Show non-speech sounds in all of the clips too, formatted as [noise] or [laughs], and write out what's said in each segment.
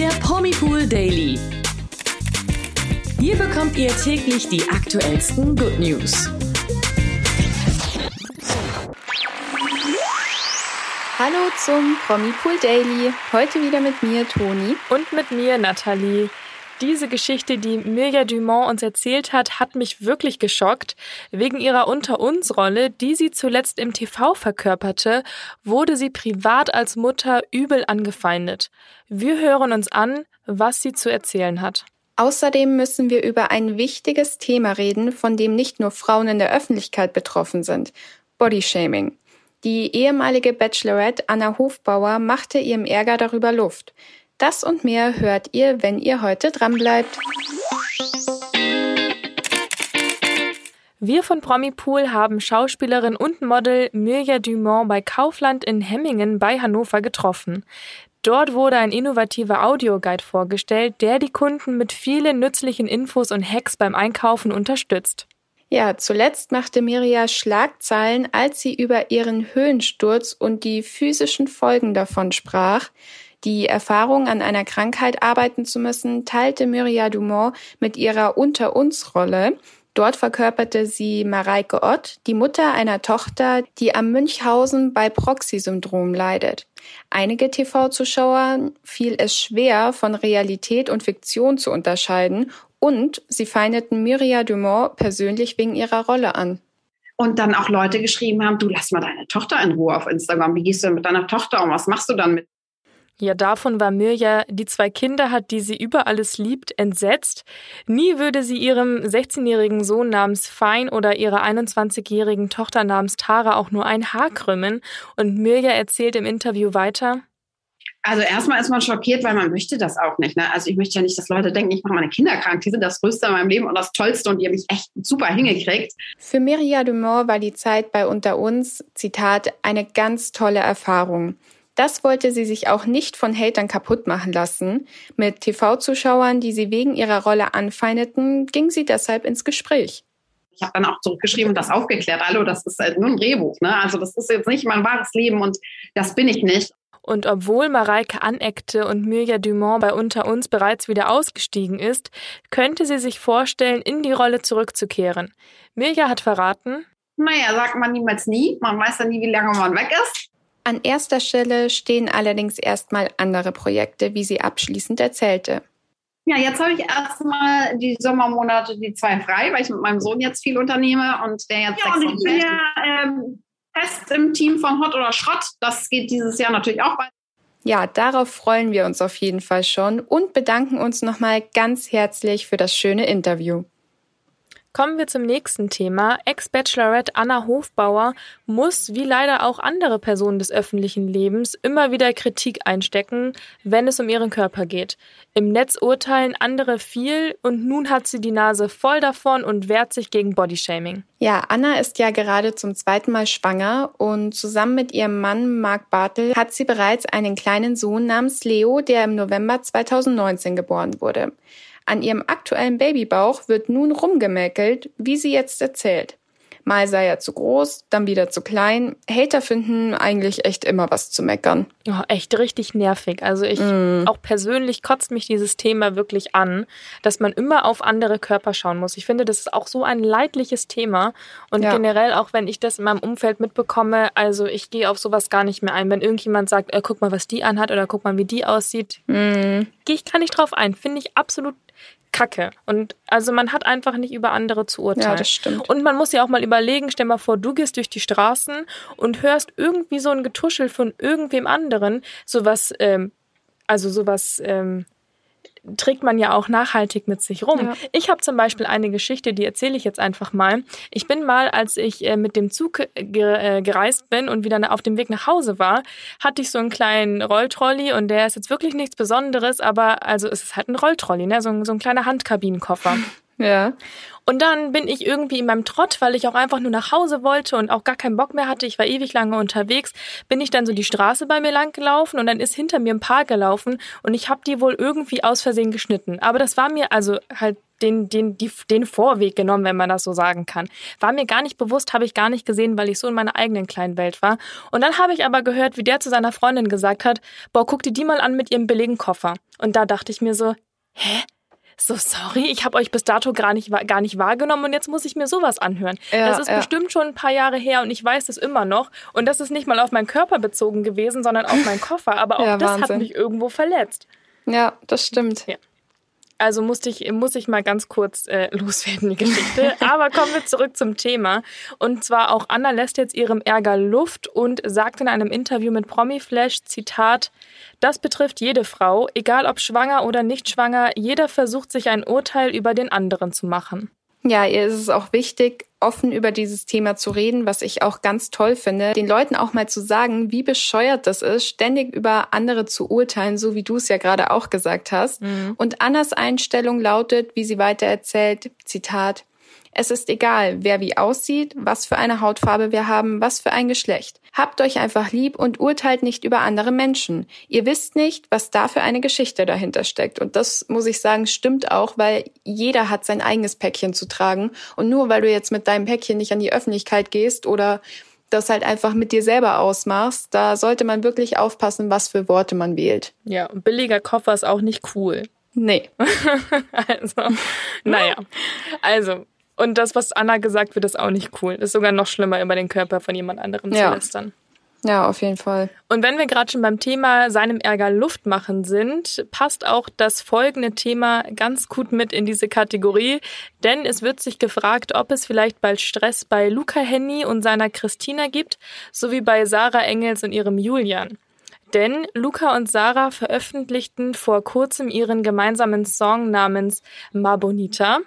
der Promipool Daily. Hier bekommt ihr täglich die aktuellsten Good News. Hallo zum Promipool Daily. Heute wieder mit mir, Toni. Und mit mir, Nathalie. Diese Geschichte, die Mirja Dumont uns erzählt hat, hat mich wirklich geschockt. Wegen ihrer Unter uns Rolle, die sie zuletzt im TV verkörperte, wurde sie privat als Mutter übel angefeindet. Wir hören uns an, was sie zu erzählen hat. Außerdem müssen wir über ein wichtiges Thema reden, von dem nicht nur Frauen in der Öffentlichkeit betroffen sind. Bodyshaming. Die ehemalige Bachelorette Anna Hofbauer machte ihrem Ärger darüber Luft. Das und mehr hört ihr, wenn ihr heute dranbleibt. Wir von Promipool haben Schauspielerin und Model Mirja Dumont bei Kaufland in Hemmingen bei Hannover getroffen. Dort wurde ein innovativer Audioguide vorgestellt, der die Kunden mit vielen nützlichen Infos und Hacks beim Einkaufen unterstützt. Ja, zuletzt machte Mirja Schlagzeilen, als sie über ihren Höhensturz und die physischen Folgen davon sprach. Die Erfahrung, an einer Krankheit arbeiten zu müssen, teilte Mirja Dumont mit ihrer Unter uns Rolle. Dort verkörperte sie Mareike Ott, die Mutter einer Tochter, die am Münchhausen bei Proxy-Syndrom leidet. Einige TV-Zuschauern fiel es schwer, von Realität und Fiktion zu unterscheiden und sie feindeten Mirja Dumont persönlich wegen ihrer Rolle an. Und dann auch Leute geschrieben haben, du lass mal deine Tochter in Ruhe auf Instagram. Wie gehst du denn mit deiner Tochter um? Was machst du dann mit? Ja, davon war Mirja, die zwei Kinder hat, die sie über alles liebt, entsetzt. Nie würde sie ihrem 16-jährigen Sohn namens Fein oder ihrer 21-jährigen Tochter namens Tara auch nur ein Haar krümmen. Und Mirja erzählt im Interview weiter. Also erstmal ist man schockiert, weil man möchte das auch nicht. Ne? Also ich möchte ja nicht, dass Leute denken, ich mache meine Kinder krank. Die sind das Größte in meinem Leben und das Tollste und die haben mich echt super hingekriegt. Für Mirja Dumont war die Zeit bei Unter uns, Zitat, eine ganz tolle Erfahrung. Das wollte sie sich auch nicht von Hatern kaputt machen lassen. Mit TV-Zuschauern, die sie wegen ihrer Rolle anfeindeten, ging sie deshalb ins Gespräch. Ich habe dann auch zurückgeschrieben und das aufgeklärt. Hallo, das ist halt nur ein Drehbuch. Ne? Also das ist jetzt nicht mein wahres Leben und das bin ich nicht. Und obwohl Mareike aneckte und Mirja Dumont bei Unter uns bereits wieder ausgestiegen ist, könnte sie sich vorstellen, in die Rolle zurückzukehren. Mirja hat verraten, naja, sagt man niemals nie. Man weiß ja nie, wie lange man weg ist. An erster Stelle stehen allerdings erstmal andere Projekte, wie sie abschließend erzählte. Ja, jetzt habe ich erstmal die Sommermonate die zwei frei, weil ich mit meinem Sohn jetzt viel unternehme und der jetzt ja, und ich bin ja ähm, fest im Team von Hot oder Schrott. Das geht dieses Jahr natürlich auch weiter. Ja, darauf freuen wir uns auf jeden Fall schon und bedanken uns nochmal ganz herzlich für das schöne Interview. Kommen wir zum nächsten Thema. Ex-Bachelorette Anna Hofbauer muss, wie leider auch andere Personen des öffentlichen Lebens, immer wieder Kritik einstecken, wenn es um ihren Körper geht. Im Netz urteilen andere viel und nun hat sie die Nase voll davon und wehrt sich gegen Bodyshaming. Ja, Anna ist ja gerade zum zweiten Mal schwanger und zusammen mit ihrem Mann Marc Bartel hat sie bereits einen kleinen Sohn namens Leo, der im November 2019 geboren wurde. An ihrem aktuellen Babybauch wird nun rumgemäkelt, wie sie jetzt erzählt. Mal sei er zu groß, dann wieder zu klein. Hater finden eigentlich echt immer was zu meckern. Oh, echt richtig nervig. Also ich mm. auch persönlich kotzt mich dieses Thema wirklich an, dass man immer auf andere Körper schauen muss. Ich finde, das ist auch so ein leidliches Thema und ja. generell auch wenn ich das in meinem Umfeld mitbekomme, also ich gehe auf sowas gar nicht mehr ein. Wenn irgendjemand sagt, äh, guck mal, was die anhat oder guck mal, wie die aussieht, mm. gehe ich gar nicht drauf ein. Finde ich absolut Kacke. Und also man hat einfach nicht über andere zu urteilen. Ja, das stimmt. Und man muss ja auch mal überlegen, stell mal vor, du gehst durch die Straßen und hörst irgendwie so ein Getuschel von irgendwem anderen, sowas, ähm, also sowas, ähm, trägt man ja auch nachhaltig mit sich rum. Ja. Ich habe zum Beispiel eine Geschichte, die erzähle ich jetzt einfach mal. Ich bin mal, als ich äh, mit dem Zug äh, gereist bin und wieder auf dem Weg nach Hause war, hatte ich so einen kleinen Rolltrolley und der ist jetzt wirklich nichts Besonderes, aber also es ist halt ein Rolltrolley, ne? so, so ein kleiner Handkabinenkoffer. [laughs] Ja. Und dann bin ich irgendwie in meinem Trott, weil ich auch einfach nur nach Hause wollte und auch gar keinen Bock mehr hatte. Ich war ewig lange unterwegs. Bin ich dann so die Straße bei mir lang gelaufen und dann ist hinter mir ein Paar gelaufen und ich habe die wohl irgendwie aus Versehen geschnitten. Aber das war mir also halt den, den, die, den Vorweg genommen, wenn man das so sagen kann. War mir gar nicht bewusst, habe ich gar nicht gesehen, weil ich so in meiner eigenen kleinen Welt war. Und dann habe ich aber gehört, wie der zu seiner Freundin gesagt hat, boah, guck dir die mal an mit ihrem billigen Koffer. Und da dachte ich mir so, hä? So sorry, ich habe euch bis dato gar nicht, gar nicht wahrgenommen und jetzt muss ich mir sowas anhören. Ja, das ist ja. bestimmt schon ein paar Jahre her und ich weiß es immer noch. Und das ist nicht mal auf meinen Körper bezogen gewesen, sondern auf meinen Koffer. Aber auch ja, das Wahnsinn. hat mich irgendwo verletzt. Ja, das stimmt. Ja. Also musste ich, muss ich mal ganz kurz äh, [laughs] loswerden, die Geschichte. Aber kommen wir zurück zum Thema. Und zwar auch Anna lässt jetzt ihrem Ärger Luft und sagt in einem Interview mit Promiflash, Zitat, das betrifft jede Frau, egal ob schwanger oder nicht schwanger, jeder versucht sich ein Urteil über den anderen zu machen. Ja, ihr ist es auch wichtig, offen über dieses Thema zu reden, was ich auch ganz toll finde, den Leuten auch mal zu sagen, wie bescheuert das ist, ständig über andere zu urteilen, so wie du es ja gerade auch gesagt hast. Mhm. Und Annas Einstellung lautet, wie sie weiter erzählt, Zitat, es ist egal, wer wie aussieht, was für eine Hautfarbe wir haben, was für ein Geschlecht. Habt euch einfach lieb und urteilt nicht über andere Menschen. Ihr wisst nicht, was da für eine Geschichte dahinter steckt. Und das muss ich sagen, stimmt auch, weil jeder hat sein eigenes Päckchen zu tragen. Und nur weil du jetzt mit deinem Päckchen nicht an die Öffentlichkeit gehst oder das halt einfach mit dir selber ausmachst, da sollte man wirklich aufpassen, was für Worte man wählt. Ja, und billiger Koffer ist auch nicht cool. Nee. [laughs] also, naja. Also, und das, was Anna gesagt wird, ist auch nicht cool. Ist sogar noch schlimmer, über den Körper von jemand anderem ja. zu lästern. Ja, auf jeden Fall. Und wenn wir gerade schon beim Thema seinem Ärger Luft machen sind, passt auch das folgende Thema ganz gut mit in diese Kategorie, denn es wird sich gefragt, ob es vielleicht bald Stress bei Luca Henny und seiner Christina gibt, sowie bei Sarah Engels und ihrem Julian. Denn Luca und Sarah veröffentlichten vor kurzem ihren gemeinsamen Song namens Ma Bonita.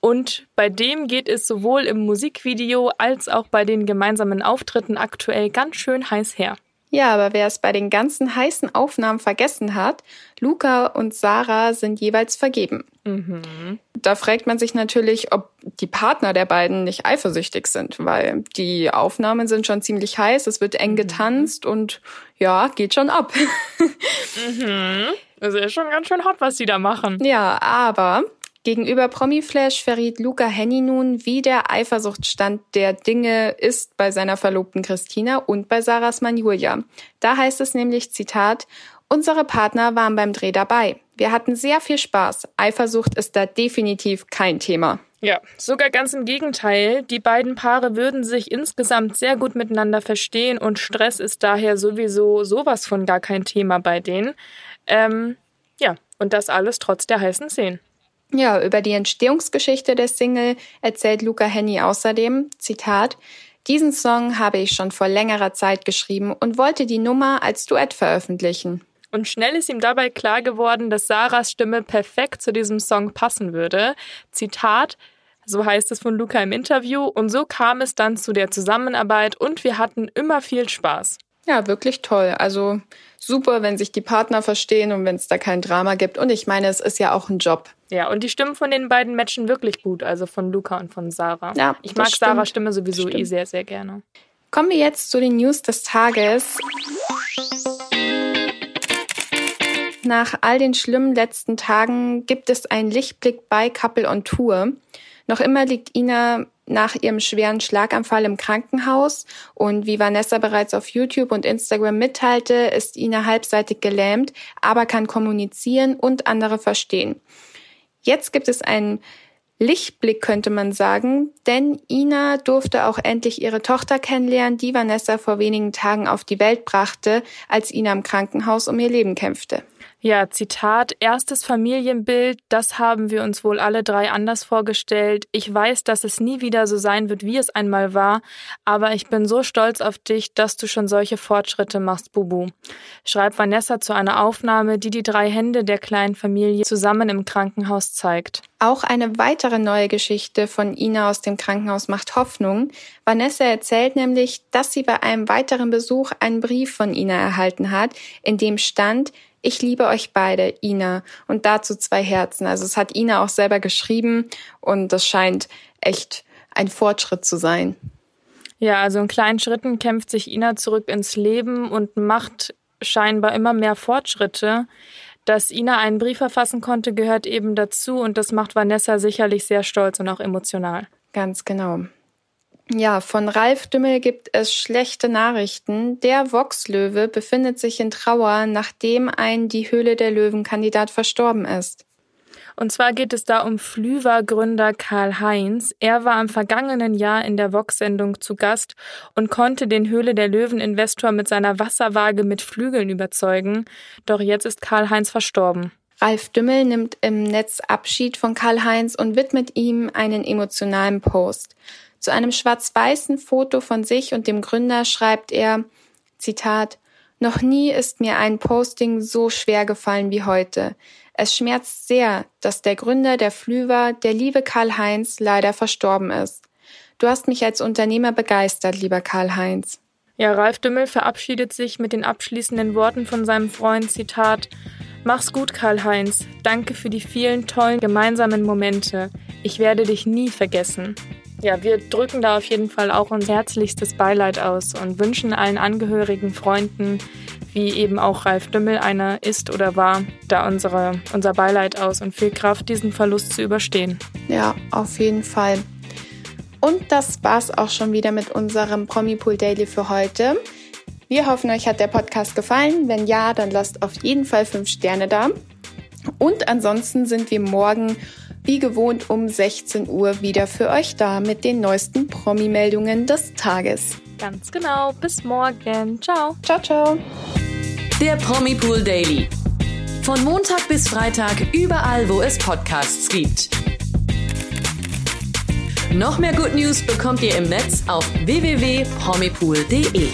Und bei dem geht es sowohl im Musikvideo als auch bei den gemeinsamen Auftritten aktuell ganz schön heiß her. Ja, aber wer es bei den ganzen heißen Aufnahmen vergessen hat, Luca und Sarah sind jeweils vergeben. Mhm. Da fragt man sich natürlich, ob die Partner der beiden nicht eifersüchtig sind, weil die Aufnahmen sind schon ziemlich heiß, es wird eng mhm. getanzt und ja, geht schon ab. [laughs] mhm. Also ist schon ganz schön hot, was sie da machen. Ja, aber Gegenüber Promiflash verriet Luca Henny nun, wie der Eifersuchtsstand der Dinge ist bei seiner Verlobten Christina und bei Sarahs Mann Julia. Da heißt es nämlich, Zitat, Unsere Partner waren beim Dreh dabei. Wir hatten sehr viel Spaß. Eifersucht ist da definitiv kein Thema. Ja, sogar ganz im Gegenteil. Die beiden Paare würden sich insgesamt sehr gut miteinander verstehen und Stress ist daher sowieso sowas von gar kein Thema bei denen. Ähm, ja, und das alles trotz der heißen Szenen. Ja, über die Entstehungsgeschichte der Single erzählt Luca Henny außerdem, Zitat, diesen Song habe ich schon vor längerer Zeit geschrieben und wollte die Nummer als Duett veröffentlichen. Und schnell ist ihm dabei klar geworden, dass Sarahs Stimme perfekt zu diesem Song passen würde. Zitat, so heißt es von Luca im Interview. Und so kam es dann zu der Zusammenarbeit und wir hatten immer viel Spaß. Ja, wirklich toll. Also super, wenn sich die Partner verstehen und wenn es da kein Drama gibt. Und ich meine, es ist ja auch ein Job. Ja, und die Stimmen von den beiden matchen wirklich gut, also von Luca und von Sarah. Ja, ich mag stimmt. Sarahs Stimme sowieso eh sehr, sehr gerne. Kommen wir jetzt zu den News des Tages. Nach all den schlimmen letzten Tagen gibt es einen Lichtblick bei Couple on Tour. Noch immer liegt Ina nach ihrem schweren Schlaganfall im Krankenhaus und wie Vanessa bereits auf YouTube und Instagram mitteilte, ist Ina halbseitig gelähmt, aber kann kommunizieren und andere verstehen. Jetzt gibt es einen Lichtblick, könnte man sagen, denn Ina durfte auch endlich ihre Tochter kennenlernen, die Vanessa vor wenigen Tagen auf die Welt brachte, als Ina im Krankenhaus um ihr Leben kämpfte. Ja, Zitat, erstes Familienbild, das haben wir uns wohl alle drei anders vorgestellt. Ich weiß, dass es nie wieder so sein wird, wie es einmal war, aber ich bin so stolz auf dich, dass du schon solche Fortschritte machst, Bubu. Schreibt Vanessa zu einer Aufnahme, die die drei Hände der kleinen Familie zusammen im Krankenhaus zeigt. Auch eine weitere neue Geschichte von Ina aus dem Krankenhaus macht Hoffnung. Vanessa erzählt nämlich, dass sie bei einem weiteren Besuch einen Brief von Ina erhalten hat, in dem stand, Ich liebe euch beide, Ina. Und dazu zwei Herzen. Also es hat Ina auch selber geschrieben und das scheint echt ein Fortschritt zu sein. Ja, also in kleinen Schritten kämpft sich Ina zurück ins Leben und macht scheinbar immer mehr Fortschritte. Dass Ina einen Brief verfassen konnte, gehört eben dazu und das macht Vanessa sicherlich sehr stolz und auch emotional. Ganz genau. Ja, von Ralf Dümmel gibt es schlechte Nachrichten. Der Vox-Löwe befindet sich in Trauer, nachdem ein Die Höhle der Löwen-Kandidat verstorben ist. Und zwar geht es da um Flüver-Gründer Karl Heinz. Er war im vergangenen Jahr in der Vox-Sendung zu Gast und konnte den Höhle der Löwen-Investor mit seiner Wasserwaage mit Flügeln überzeugen. Doch jetzt ist Karl Heinz verstorben. Ralf Dümmel nimmt im Netz Abschied von Karl Heinz und widmet ihm einen emotionalen Post. Zu einem schwarz-weißen Foto von sich und dem Gründer schreibt er, Zitat, noch nie ist mir ein Posting so schwer gefallen wie heute. Es schmerzt sehr, dass der Gründer der Flüver, der liebe Karl-Heinz, leider verstorben ist. Du hast mich als Unternehmer begeistert, lieber Karl-Heinz. Ja, Ralf Dümmel verabschiedet sich mit den abschließenden Worten von seinem Freund, Zitat, Mach's gut, Karl-Heinz. Danke für die vielen tollen gemeinsamen Momente. Ich werde dich nie vergessen. Ja, wir drücken da auf jeden Fall auch unser herzlichstes Beileid aus und wünschen allen Angehörigen, Freunden, wie eben auch Ralf Dümmel einer ist oder war, da unsere, unser Beileid aus und viel Kraft, diesen Verlust zu überstehen. Ja, auf jeden Fall. Und das war's auch schon wieder mit unserem Promi Pool Daily für heute. Wir hoffen, euch hat der Podcast gefallen. Wenn ja, dann lasst auf jeden Fall fünf Sterne da. Und ansonsten sind wir morgen wie gewohnt um 16 Uhr wieder für euch da mit den neuesten Promi-Meldungen des Tages. Ganz genau. Bis morgen. Ciao. Ciao, ciao. Der Promi Pool Daily. Von Montag bis Freitag überall, wo es Podcasts gibt. Noch mehr Good News bekommt ihr im Netz auf www.promipool.de.